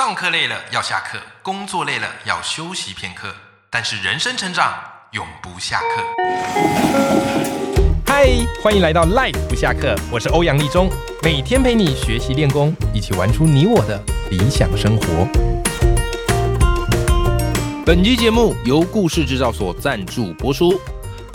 上课累了要下课，工作累了要休息片刻，但是人生成长永不下课。嗨，欢迎来到 Life 不下课，我是欧阳立中，每天陪你学习练功，一起玩出你我的理想生活。本期节目由故事制造所赞助播出。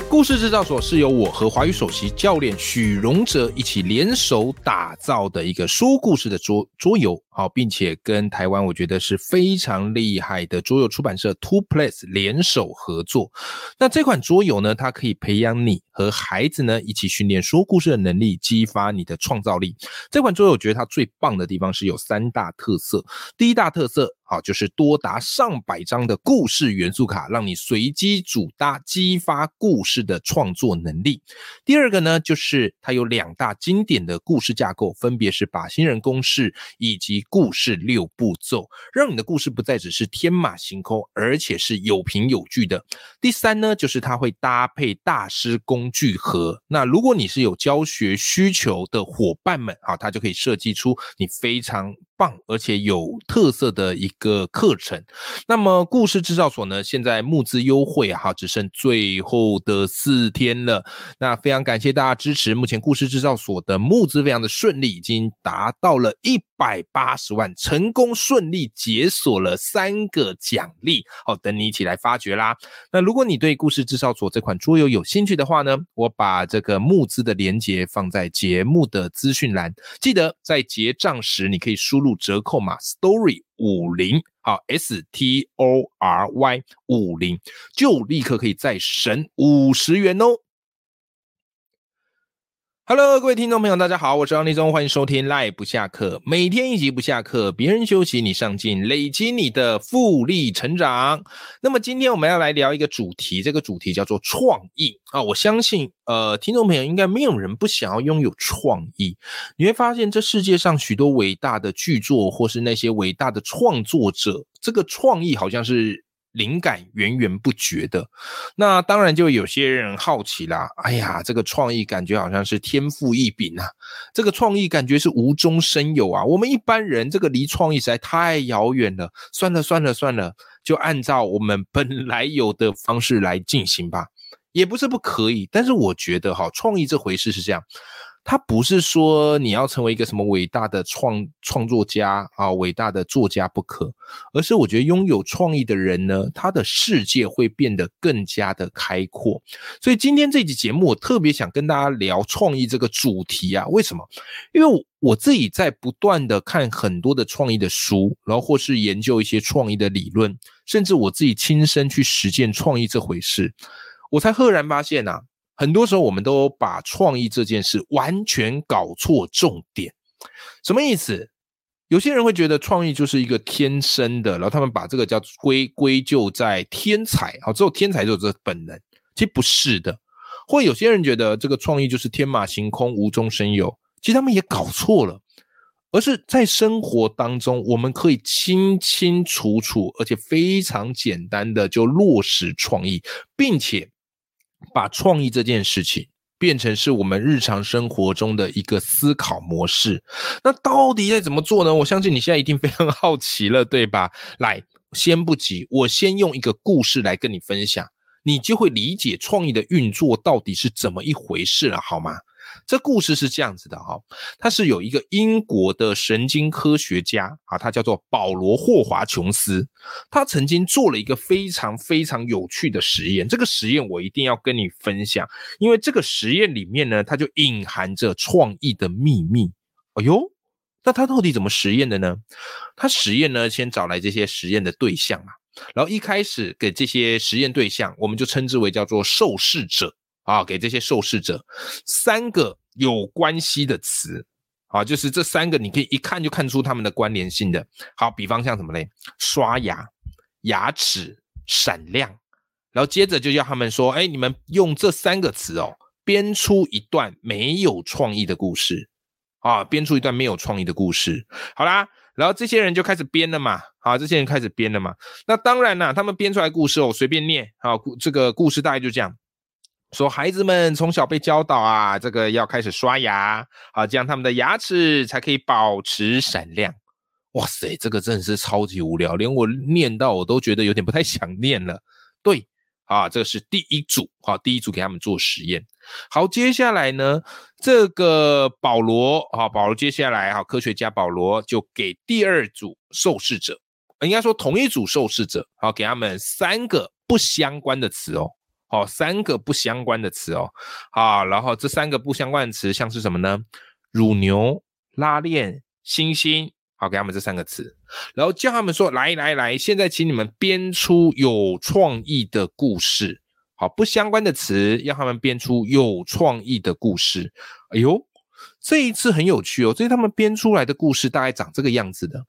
故事制造所是由我和华语首席教练许荣哲一起联手打造的一个说故事的桌桌游，好，并且跟台湾我觉得是非常厉害的桌游出版社 Two Place 联手合作。那这款桌游呢，它可以培养你和孩子呢一起训练说故事的能力，激发你的创造力。这款桌游我觉得它最棒的地方是有三大特色，第一大特色。好，就是多达上百张的故事元素卡，让你随机组搭，激发故事的创作能力。第二个呢，就是它有两大经典的故事架构，分别是靶心人公式以及故事六步骤，让你的故事不再只是天马行空，而且是有凭有据的。第三呢，就是它会搭配大师工具盒。那如果你是有教学需求的伙伴们，啊，它就可以设计出你非常。棒而且有特色的一个课程。那么故事制造所呢，现在募资优惠哈，只剩最后的四天了。那非常感谢大家支持。目前故事制造所的募资非常的顺利，已经达到了一百八十万，成功顺利解锁了三个奖励，好等你一起来发掘啦。那如果你对故事制造所这款桌游有兴趣的话呢，我把这个募资的链接放在节目的资讯栏，记得在结账时你可以输入。入折扣码 story 五零，好 S T O R Y 五零，就立刻可以再省五十元哦。Hello，各位听众朋友，大家好，我是张立忠，欢迎收听 Live 不下课，每天一集不下课，别人休息你上进，累积你的复利成长。那么今天我们要来聊一个主题，这个主题叫做创意啊。我相信，呃，听众朋友应该没有人不想要拥有创意。你会发现，这世界上许多伟大的巨作，或是那些伟大的创作者，这个创意好像是。灵感源源不绝的，那当然就有些人好奇啦。哎呀，这个创意感觉好像是天赋异禀啊，这个创意感觉是无中生有啊。我们一般人这个离创意实在太遥远了。算了算了算了，就按照我们本来有的方式来进行吧，也不是不可以。但是我觉得哈，创意这回事是这样。他不是说你要成为一个什么伟大的创创作家啊，伟大的作家不可，而是我觉得拥有创意的人呢，他的世界会变得更加的开阔。所以今天这集节目，我特别想跟大家聊创意这个主题啊。为什么？因为我自己在不断的看很多的创意的书，然后或是研究一些创意的理论，甚至我自己亲身去实践创意这回事，我才赫然发现呐。很多时候，我们都把创意这件事完全搞错重点。什么意思？有些人会觉得创意就是一个天生的，然后他们把这个叫归归咎在天才，好，只有天才就有这本能。其实不是的。或有些人觉得这个创意就是天马行空、无中生有，其实他们也搞错了。而是在生活当中，我们可以清清楚楚，而且非常简单的就落实创意，并且。把创意这件事情变成是我们日常生活中的一个思考模式，那到底该怎么做呢？我相信你现在一定非常 好奇了，对吧？来，先不急，我先用一个故事来跟你分享，你就会理解创意的运作到底是怎么一回事了，好吗？这故事是这样子的哈，他是有一个英国的神经科学家啊，他叫做保罗霍华琼斯，他曾经做了一个非常非常有趣的实验，这个实验我一定要跟你分享，因为这个实验里面呢，它就隐含着创意的秘密。哎呦，那他到底怎么实验的呢？他实验呢，先找来这些实验的对象嘛，然后一开始给这些实验对象，我们就称之为叫做受试者。啊，给这些受试者三个有关系的词，啊，就是这三个你可以一看就看出他们的关联性的。好，比方像什么嘞？刷牙、牙齿、闪亮，然后接着就要他们说，哎，你们用这三个词哦，编出一段没有创意的故事，啊，编出一段没有创意的故事。好啦，然后这些人就开始编了嘛，好，这些人开始编了嘛。那当然啦，他们编出来故事哦，随便念，好，这个故事大概就这样。说孩子们从小被教导啊，这个要开始刷牙，好，这样他们的牙齿才可以保持闪亮。哇塞，这个真的是超级无聊，连我念到我都觉得有点不太想念了。对，啊，这是第一组，好，第一组给他们做实验。好，接下来呢，这个保罗，啊，保罗接下来，哈，科学家保罗就给第二组受试者，应该说同一组受试者，好，给他们三个不相关的词哦，哦，三个不相关的词哦，好，然后这三个不相关的词像是什么呢？乳牛、拉链、星星。好，给他们这三个词，然后叫他们说：“来来来，现在请你们编出有创意的故事。好，不相关的词，让他们编出有创意的故事。哎呦，这一次很有趣哦！这他们编出来的故事大概长这个样子的：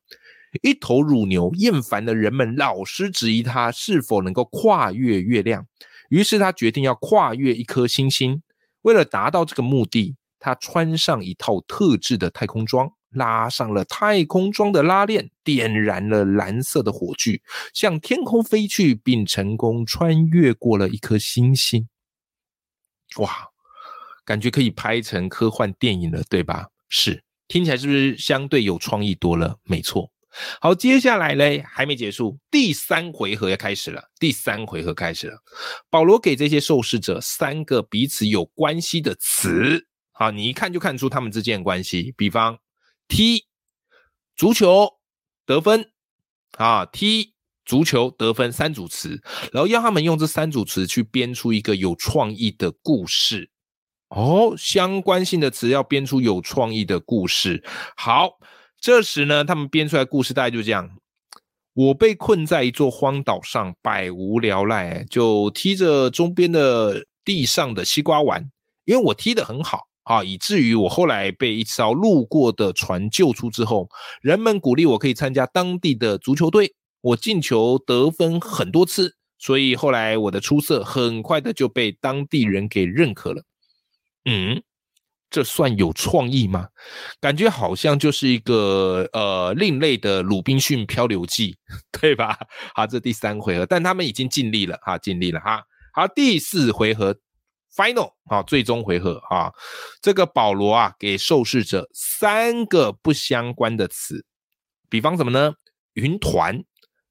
一头乳牛厌烦了人们老是质疑它是否能够跨越月亮，于是他决定要跨越一颗星星。为了达到这个目的，他穿上一套特制的太空装。”拉上了太空装的拉链，点燃了蓝色的火炬，向天空飞去，并成功穿越过了一颗星星。哇，感觉可以拍成科幻电影了，对吧？是，听起来是不是相对有创意多了？没错。好，接下来嘞，还没结束，第三回合要开始了。第三回合开始了，保罗给这些受试者三个彼此有关系的词。好，你一看就看出他们之间的关系，比方。踢足球得分啊！踢足球得分三组词，然后要他们用这三组词去编出一个有创意的故事哦。相关性的词要编出有创意的故事。好，这时呢，他们编出来故事大概就这样：我被困在一座荒岛上，百无聊赖，就踢着周边的地上的西瓜玩，因为我踢得很好。啊，以至于我后来被一艘路过的船救出之后，人们鼓励我可以参加当地的足球队，我进球得分很多次，所以后来我的出色很快的就被当地人给认可了。嗯，这算有创意吗？感觉好像就是一个呃另类的《鲁滨逊漂流记》，对吧？好，这第三回合，但他们已经尽力了，哈，尽力了，哈。好，第四回合。Final 啊，最终回合啊，这个保罗啊，给受试者三个不相关的词，比方什么呢？云团、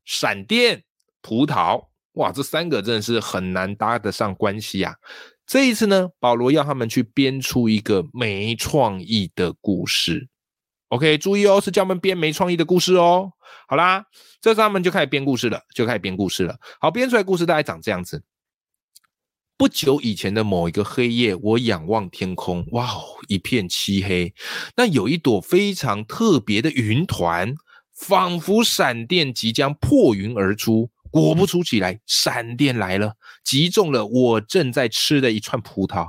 闪电、葡萄，哇，这三个真的是很难搭得上关系呀。这一次呢，保罗要他们去编出一个没创意的故事。OK，注意哦，是叫他们编没创意的故事哦。好啦，这时候他们就开始编故事了，就开始编故事了。好，编出来故事大概长这样子。不久以前的某一个黑夜，我仰望天空，哇哦，一片漆黑。那有一朵非常特别的云团，仿佛闪电即将破云而出。果不出奇来，闪电来了，击中了我正在吃的一串葡萄。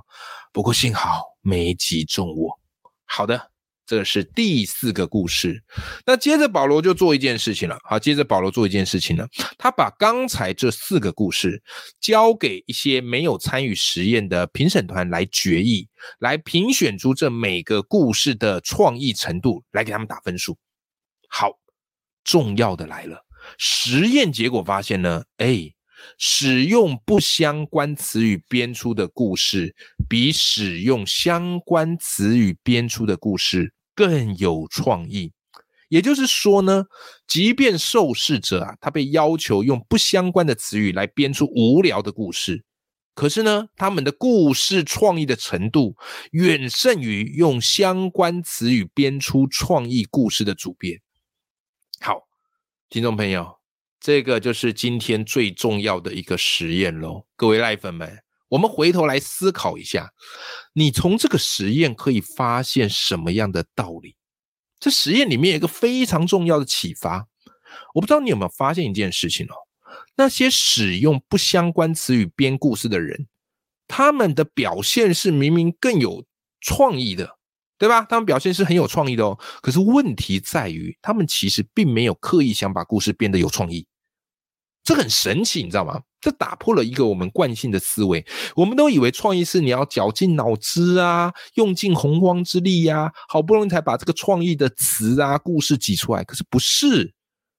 不过幸好没击中我。好的。这是第四个故事，那接着保罗就做一件事情了。好，接着保罗做一件事情了，他把刚才这四个故事交给一些没有参与实验的评审团来决议，来评选出这每个故事的创意程度，来给他们打分数。好，重要的来了，实验结果发现呢，哎。使用不相关词语编出的故事，比使用相关词语编出的故事更有创意。也就是说呢，即便受试者啊，他被要求用不相关的词语来编出无聊的故事，可是呢，他们的故事创意的程度远胜于用相关词语编出创意故事的主编。听众朋友。这个就是今天最重要的一个实验喽，各位赖粉们，我们回头来思考一下，你从这个实验可以发现什么样的道理？这实验里面有一个非常重要的启发，我不知道你有没有发现一件事情哦，那些使用不相关词语编故事的人，他们的表现是明明更有创意的。对吧？他们表现是很有创意的哦。可是问题在于，他们其实并没有刻意想把故事变得有创意。这很神奇，你知道吗？这打破了一个我们惯性的思维。我们都以为创意是你要绞尽脑汁啊，用尽洪荒之力呀，好不容易才把这个创意的词啊、故事挤出来。可是不是，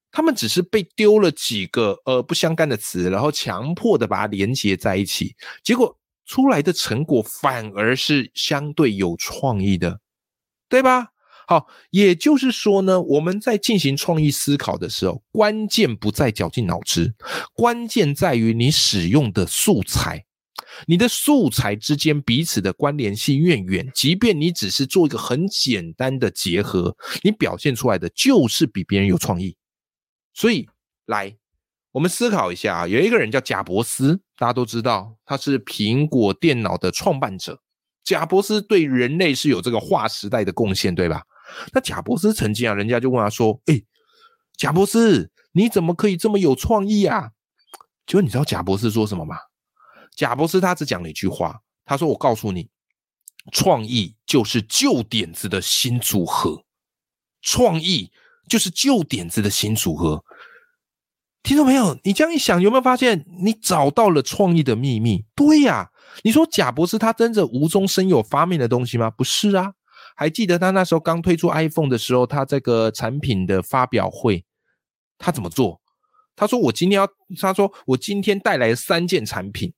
他们只是被丢了几个呃不相干的词，然后强迫的把它连接在一起，结果出来的成果反而是相对有创意的。对吧？好，也就是说呢，我们在进行创意思考的时候，关键不在绞尽脑汁，关键在于你使用的素材。你的素材之间彼此的关联性越远，即便你只是做一个很简单的结合，你表现出来的就是比别人有创意。所以，来，我们思考一下啊，有一个人叫贾伯斯，大家都知道他是苹果电脑的创办者。贾伯斯对人类是有这个划时代的贡献，对吧？那贾伯斯曾经啊，人家就问他说：“哎，贾伯斯，你怎么可以这么有创意啊？”结果你知道贾伯斯说什么吗？贾博士他只讲了一句话，他说：“我告诉你，创意就是旧点子的新组合，创意就是旧点子的新组合。”听众朋友，你这样一想，有没有发现你找到了创意的秘密？对呀，你说贾博士他真的无中生有发明的东西吗？不是啊，还记得他那时候刚推出 iPhone 的时候，他这个产品的发表会，他怎么做？他说：“我今天要，他说我今天带来三件产品。”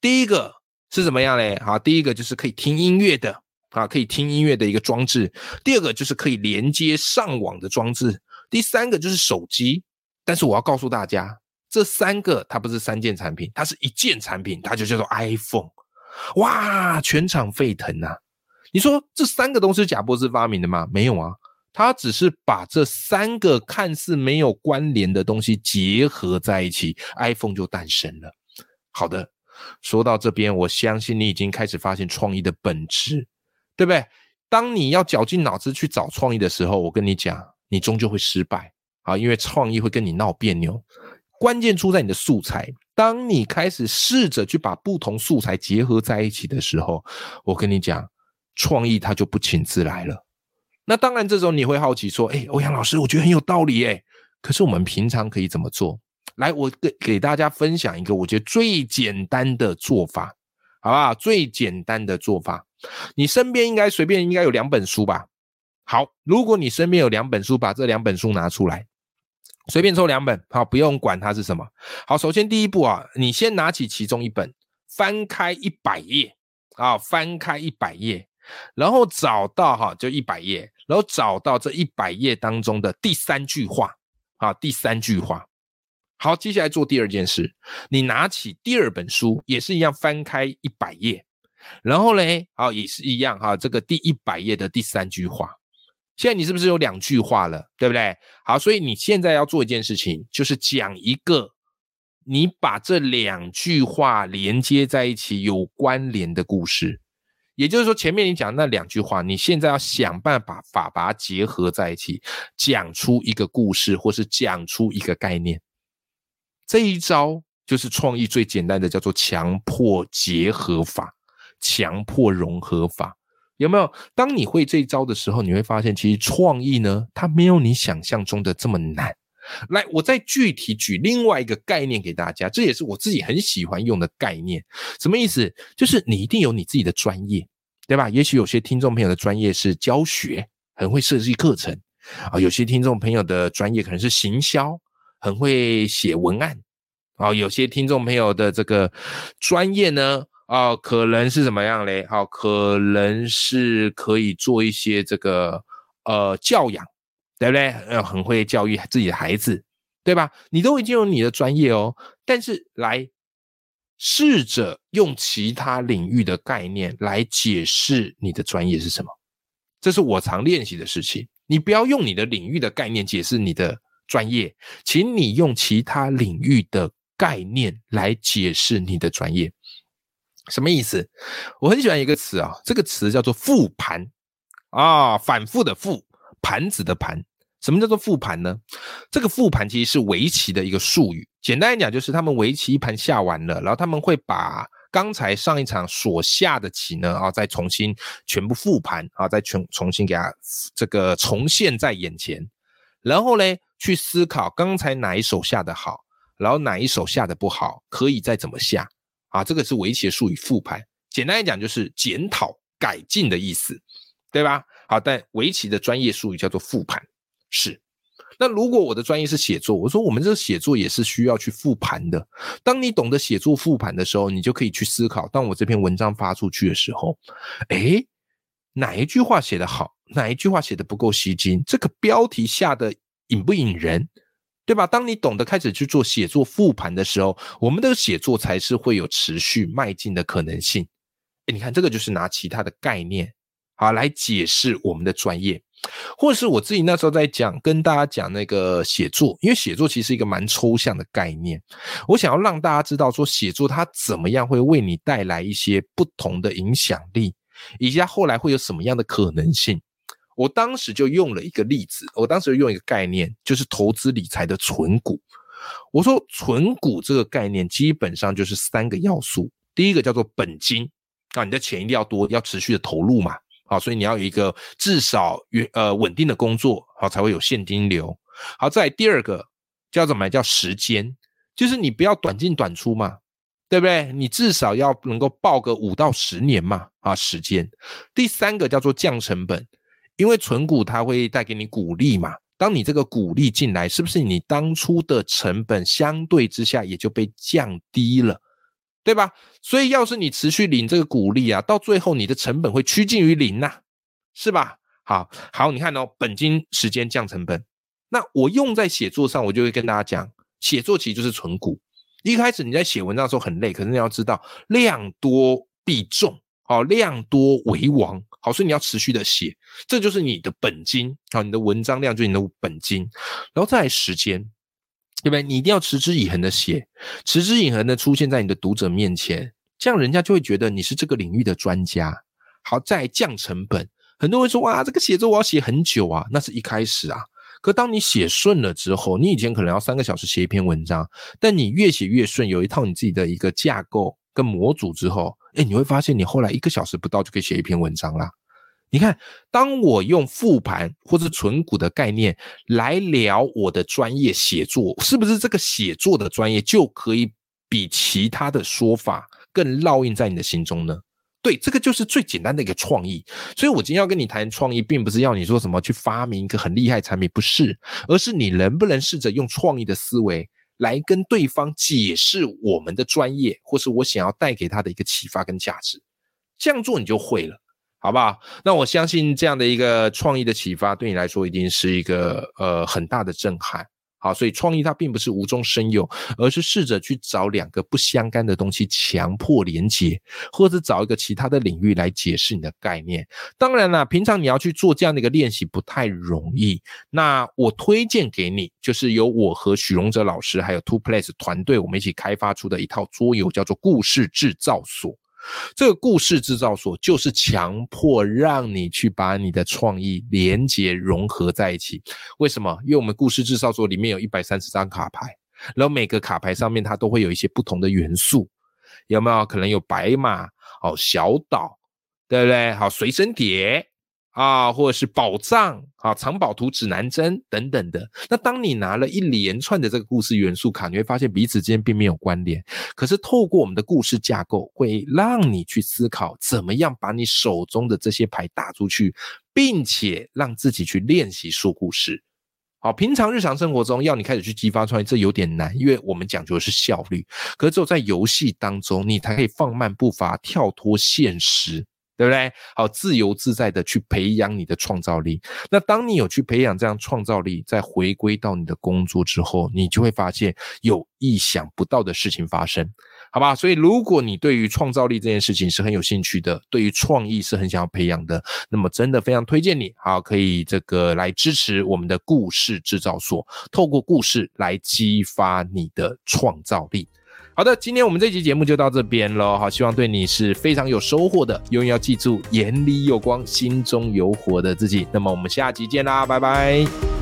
第一个是怎么样嘞？好，第一个就是可以听音乐的啊，可以听音乐的一个装置。第二个就是可以连接上网的装置。第三个就是手机。但是我要告诉大家，这三个它不是三件产品，它是一件产品，它就叫做 iPhone。哇，全场沸腾呐！你说这三个都是贾博士发明的吗？没有啊，他只是把这三个看似没有关联的东西结合在一起，iPhone 就诞生了。好的。说到这边，我相信你已经开始发现创意的本质，对不对？当你要绞尽脑汁去找创意的时候，我跟你讲，你终究会失败啊！因为创意会跟你闹别扭。关键出在你的素材。当你开始试着去把不同素材结合在一起的时候，我跟你讲，创意它就不请自来了。那当然，这时候你会好奇说：“哎，欧阳老师，我觉得很有道理哎。”可是我们平常可以怎么做？来，我给给大家分享一个我觉得最简单的做法，好不好？最简单的做法，你身边应该随便应该有两本书吧？好，如果你身边有两本书，把这两本书拿出来，随便抽两本，好，不用管它是什么。好，首先第一步啊，你先拿起其中一本，翻开一百页啊，翻开一百页，然后找到哈，就一百页，然后找到这一百页当中的第三句话啊，第三句话。好，接下来做第二件事，你拿起第二本书，也是一样翻开一百页，然后嘞，好，也是一样哈，这个第一百页的第三句话，现在你是不是有两句话了，对不对？好，所以你现在要做一件事情，就是讲一个你把这两句话连接在一起有关联的故事，也就是说，前面你讲那两句话，你现在要想办法法把它结合在一起，讲出一个故事，或是讲出一个概念。这一招就是创意最简单的，叫做强迫结合法、强迫融合法，有没有？当你会这一招的时候，你会发现，其实创意呢，它没有你想象中的这么难。来，我再具体举另外一个概念给大家，这也是我自己很喜欢用的概念。什么意思？就是你一定有你自己的专业，对吧？也许有些听众朋友的专业是教学，很会设计课程啊；有些听众朋友的专业可能是行销。很会写文案啊，有些听众朋友的这个专业呢，哦，可能是怎么样嘞？好，可能是可以做一些这个呃教养，对不对？呃，很会教育自己的孩子，对吧？你都已经有你的专业哦，但是来试着用其他领域的概念来解释你的专业是什么，这是我常练习的事情。你不要用你的领域的概念解释你的。专业，请你用其他领域的概念来解释你的专业，什么意思？我很喜欢一个词啊，这个词叫做复盘啊，反复的复，盘子的盘。什么叫做复盘呢？这个复盘其实是围棋的一个术语，简单来讲就是他们围棋一盘下完了，然后他们会把刚才上一场所下的棋呢啊，再重新全部复盘啊，再全重新给它这个重现在眼前，然后嘞。去思考刚才哪一手下的好，然后哪一手下的不好，可以再怎么下啊？这个是围棋的术语复盘，简单来讲就是检讨改进的意思，对吧？好，但围棋的专业术语叫做复盘，是。那如果我的专业是写作，我说我们这写作也是需要去复盘的。当你懂得写作复盘的时候，你就可以去思考，当我这篇文章发出去的时候，诶，哪一句话写得好，哪一句话写的不够吸睛，这个标题下的引不引人，对吧？当你懂得开始去做写作复盘的时候，我们的写作才是会有持续迈进的可能性。哎，你看这个就是拿其他的概念好来解释我们的专业。或者是我自己那时候在讲，跟大家讲那个写作，因为写作其实是一个蛮抽象的概念，我想要让大家知道说写作它怎么样会为你带来一些不同的影响力，以及它后来会有什么样的可能性。我当时就用了一个例子，我当时用一个概念，就是投资理财的存股。我说存股这个概念基本上就是三个要素，第一个叫做本金啊，你的钱一定要多，要持续的投入嘛。好，所以你要有一个至少原呃稳定的工作，好才会有现金流。好，再第二个叫什么？叫时间，就是你不要短进短出嘛，对不对？你至少要能够报个五到十年嘛，啊，时间。第三个叫做降成本，因为存股它会带给你股利嘛，当你这个股利进来，是不是你当初的成本相对之下也就被降低了？对吧？所以要是你持续领这个股利啊，到最后你的成本会趋近于零呐，是吧？好好，你看哦，本金、时间降成本。那我用在写作上，我就会跟大家讲，写作其实就是存股。一开始你在写文章的时候很累，可是你要知道量多必重，好，量多为王，好，所以你要持续的写，这就是你的本金，好，你的文章量就是你的本金，然后再来时间。对不对？你一定要持之以恒的写，持之以恒的出现在你的读者面前，这样人家就会觉得你是这个领域的专家。好，再降成本。很多人说哇，这个写作我要写很久啊，那是一开始啊。可当你写顺了之后，你以前可能要三个小时写一篇文章，但你越写越顺，有一套你自己的一个架构跟模组之后，哎，你会发现你后来一个小时不到就可以写一篇文章啦。你看，当我用复盘或者存股的概念来聊我的专业写作，是不是这个写作的专业就可以比其他的说法更烙印在你的心中呢？对，这个就是最简单的一个创意。所以我今天要跟你谈创意，并不是要你说什么去发明一个很厉害产品，不是，而是你能不能试着用创意的思维来跟对方解释我们的专业，或是我想要带给他的一个启发跟价值。这样做你就会了。好不好？那我相信这样的一个创意的启发，对你来说一定是一个呃很大的震撼。好，所以创意它并不是无中生有，而是试着去找两个不相干的东西强迫连接，或者找一个其他的领域来解释你的概念。当然了，平常你要去做这样的一个练习不太容易。那我推荐给你，就是由我和许荣哲老师还有 Two Place 团队我们一起开发出的一套桌游，叫做故事制造所。这个故事制造所就是强迫让你去把你的创意连接融合在一起。为什么？因为我们故事制造所里面有一百三十张卡牌，然后每个卡牌上面它都会有一些不同的元素，有没有？可能有白马哦，小岛，对不对？好，随身碟。啊，或者是宝藏啊，藏宝图、指南针等等的。那当你拿了一连串的这个故事元素卡，你会发现彼此之间并没有关联。可是透过我们的故事架构，会让你去思考怎么样把你手中的这些牌打出去，并且让自己去练习说故事。好，平常日常生活中要你开始去激发创意，这有点难，因为我们讲究的是效率。可是只有在游戏当中，你才可以放慢步伐，跳脱现实。对不对？好，自由自在的去培养你的创造力。那当你有去培养这样创造力，再回归到你的工作之后，你就会发现有意想不到的事情发生，好吧？所以，如果你对于创造力这件事情是很有兴趣的，对于创意是很想要培养的，那么真的非常推荐你，好，可以这个来支持我们的故事制造所，透过故事来激发你的创造力。好的，今天我们这期节目就到这边喽。好，希望对你是非常有收获的。永远要记住，眼里有光，心中有火的自己。那么我们下期见啦，拜拜。